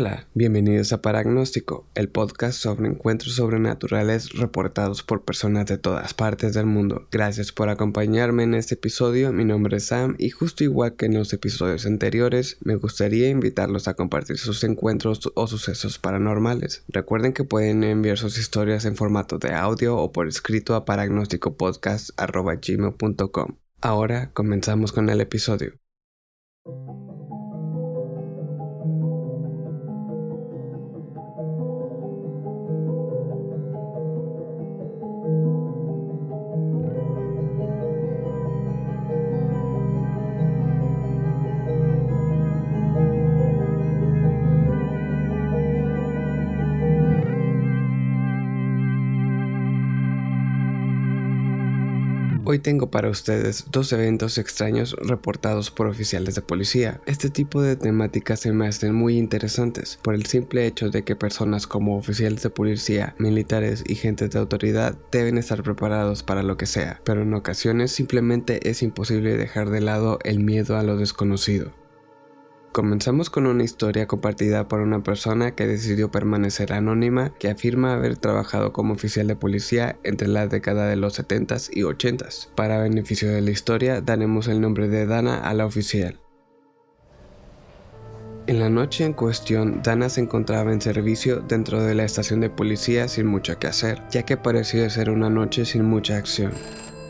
Hola, bienvenidos a Paragnóstico, el podcast sobre encuentros sobrenaturales reportados por personas de todas partes del mundo. Gracias por acompañarme en este episodio, mi nombre es Sam y justo igual que en los episodios anteriores, me gustaría invitarlos a compartir sus encuentros o sucesos paranormales. Recuerden que pueden enviar sus historias en formato de audio o por escrito a paragnósticopodcast.gmail.com. Ahora comenzamos con el episodio. Hoy tengo para ustedes dos eventos extraños reportados por oficiales de policía. Este tipo de temáticas se me hacen muy interesantes por el simple hecho de que personas como oficiales de policía, militares y gente de autoridad deben estar preparados para lo que sea, pero en ocasiones simplemente es imposible dejar de lado el miedo a lo desconocido. Comenzamos con una historia compartida por una persona que decidió permanecer anónima que afirma haber trabajado como oficial de policía entre la década de los 70s y 80s. Para beneficio de la historia daremos el nombre de Dana a la oficial. En la noche en cuestión, Dana se encontraba en servicio dentro de la estación de policía sin mucho que hacer, ya que parecía ser una noche sin mucha acción.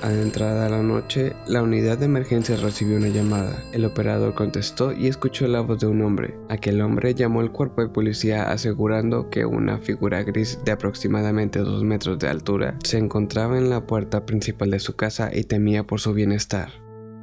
Adentrada la noche, la unidad de emergencia recibió una llamada. El operador contestó y escuchó la voz de un hombre. Aquel hombre llamó al cuerpo de policía asegurando que una figura gris de aproximadamente 2 metros de altura se encontraba en la puerta principal de su casa y temía por su bienestar.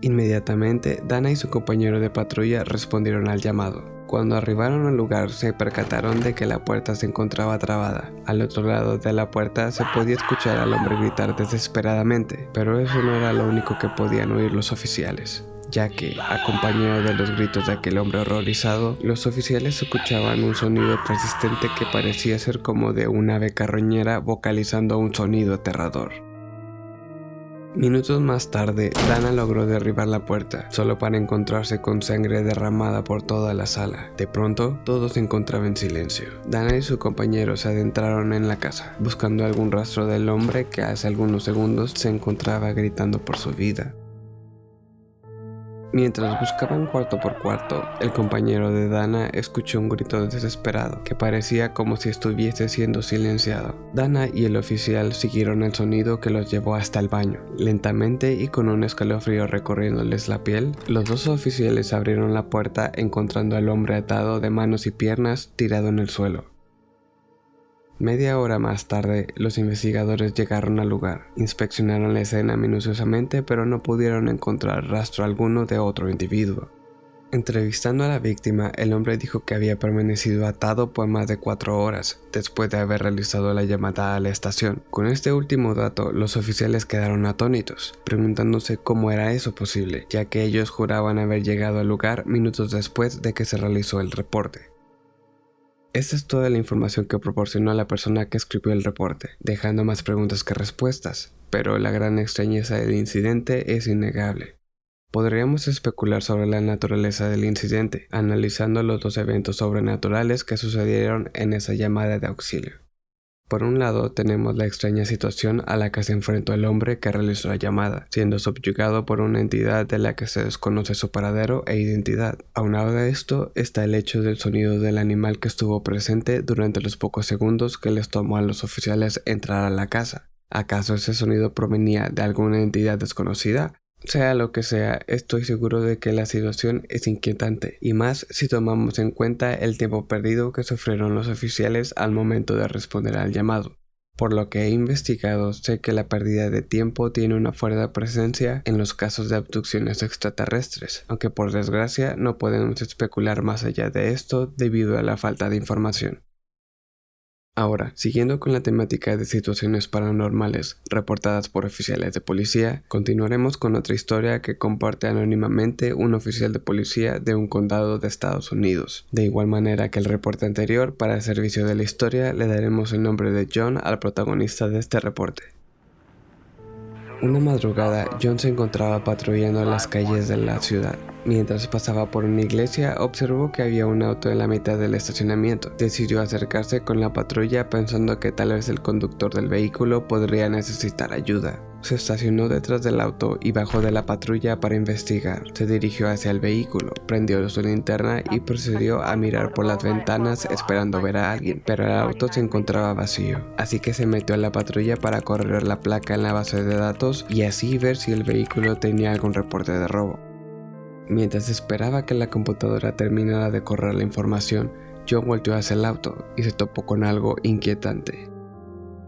Inmediatamente, Dana y su compañero de patrulla respondieron al llamado. Cuando arribaron al lugar se percataron de que la puerta se encontraba trabada. Al otro lado de la puerta se podía escuchar al hombre gritar desesperadamente, pero eso no era lo único que podían oír los oficiales ya que, acompañado de los gritos de aquel hombre horrorizado, los oficiales escuchaban un sonido persistente que parecía ser como de una ave carroñera vocalizando un sonido aterrador. Minutos más tarde, Dana logró derribar la puerta, solo para encontrarse con sangre derramada por toda la sala. De pronto, todo se encontraba en silencio. Dana y su compañero se adentraron en la casa, buscando algún rastro del hombre que hace algunos segundos se encontraba gritando por su vida. Mientras buscaban cuarto por cuarto, el compañero de Dana escuchó un grito desesperado que parecía como si estuviese siendo silenciado. Dana y el oficial siguieron el sonido que los llevó hasta el baño. Lentamente y con un escalofrío recorriéndoles la piel, los dos oficiales abrieron la puerta encontrando al hombre atado de manos y piernas tirado en el suelo. Media hora más tarde, los investigadores llegaron al lugar, inspeccionaron la escena minuciosamente, pero no pudieron encontrar rastro alguno de otro individuo. Entrevistando a la víctima, el hombre dijo que había permanecido atado por más de cuatro horas después de haber realizado la llamada a la estación. Con este último dato, los oficiales quedaron atónitos, preguntándose cómo era eso posible, ya que ellos juraban haber llegado al lugar minutos después de que se realizó el reporte. Esta es toda la información que proporcionó la persona que escribió el reporte, dejando más preguntas que respuestas, pero la gran extrañeza del incidente es innegable. Podríamos especular sobre la naturaleza del incidente, analizando los dos eventos sobrenaturales que sucedieron en esa llamada de auxilio. Por un lado, tenemos la extraña situación a la que se enfrentó el hombre que realizó la llamada, siendo subyugado por una entidad de la que se desconoce su paradero e identidad. Aunado a esto está el hecho del sonido del animal que estuvo presente durante los pocos segundos que les tomó a los oficiales entrar a la casa. ¿Acaso ese sonido provenía de alguna entidad desconocida? Sea lo que sea, estoy seguro de que la situación es inquietante, y más si tomamos en cuenta el tiempo perdido que sufrieron los oficiales al momento de responder al llamado. Por lo que he investigado, sé que la pérdida de tiempo tiene una fuerte presencia en los casos de abducciones extraterrestres, aunque por desgracia no podemos especular más allá de esto debido a la falta de información. Ahora, siguiendo con la temática de situaciones paranormales reportadas por oficiales de policía, continuaremos con otra historia que comparte anónimamente un oficial de policía de un condado de Estados Unidos. De igual manera que el reporte anterior, para el servicio de la historia le daremos el nombre de John al protagonista de este reporte. Una madrugada, John se encontraba patrullando las calles de la ciudad. Mientras pasaba por una iglesia, observó que había un auto en la mitad del estacionamiento. Decidió acercarse con la patrulla pensando que tal vez el conductor del vehículo podría necesitar ayuda. Se estacionó detrás del auto y bajó de la patrulla para investigar. Se dirigió hacia el vehículo, prendió su linterna y procedió a mirar por las ventanas esperando ver a alguien, pero el auto se encontraba vacío. Así que se metió a la patrulla para correr la placa en la base de datos y así ver si el vehículo tenía algún reporte de robo. Mientras esperaba que la computadora terminara de correr la información, John volteó hacia el auto y se topó con algo inquietante.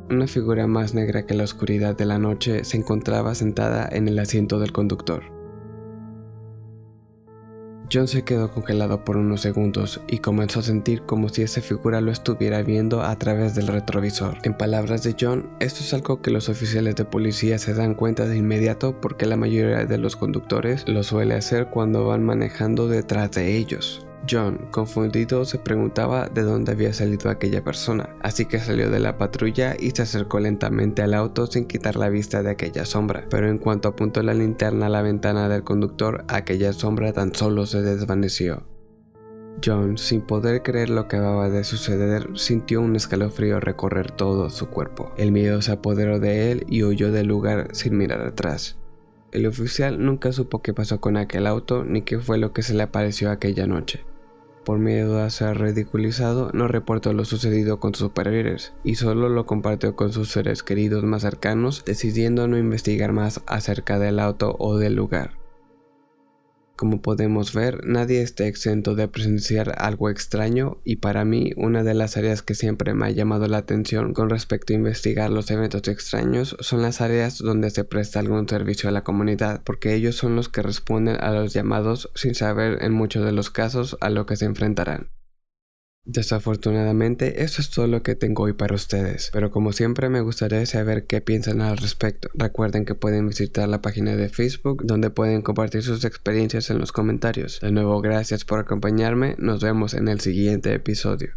Una figura más negra que la oscuridad de la noche se encontraba sentada en el asiento del conductor. John se quedó congelado por unos segundos y comenzó a sentir como si esa figura lo estuviera viendo a través del retrovisor. En palabras de John, esto es algo que los oficiales de policía se dan cuenta de inmediato porque la mayoría de los conductores lo suele hacer cuando van manejando detrás de ellos. John, confundido, se preguntaba de dónde había salido aquella persona, así que salió de la patrulla y se acercó lentamente al auto sin quitar la vista de aquella sombra, pero en cuanto apuntó la linterna a la ventana del conductor, aquella sombra tan solo se desvaneció. John, sin poder creer lo que acababa de suceder, sintió un escalofrío recorrer todo su cuerpo. El miedo se apoderó de él y huyó del lugar sin mirar atrás. El oficial nunca supo qué pasó con aquel auto ni qué fue lo que se le apareció aquella noche por miedo a ser ridiculizado, no reportó lo sucedido con sus superhéroes y solo lo compartió con sus seres queridos más cercanos, decidiendo no investigar más acerca del auto o del lugar. Como podemos ver, nadie está exento de presenciar algo extraño y para mí una de las áreas que siempre me ha llamado la atención con respecto a investigar los eventos extraños son las áreas donde se presta algún servicio a la comunidad, porque ellos son los que responden a los llamados sin saber en muchos de los casos a lo que se enfrentarán. Desafortunadamente, eso es todo lo que tengo hoy para ustedes, pero como siempre me gustaría saber qué piensan al respecto. Recuerden que pueden visitar la página de Facebook donde pueden compartir sus experiencias en los comentarios. De nuevo, gracias por acompañarme, nos vemos en el siguiente episodio.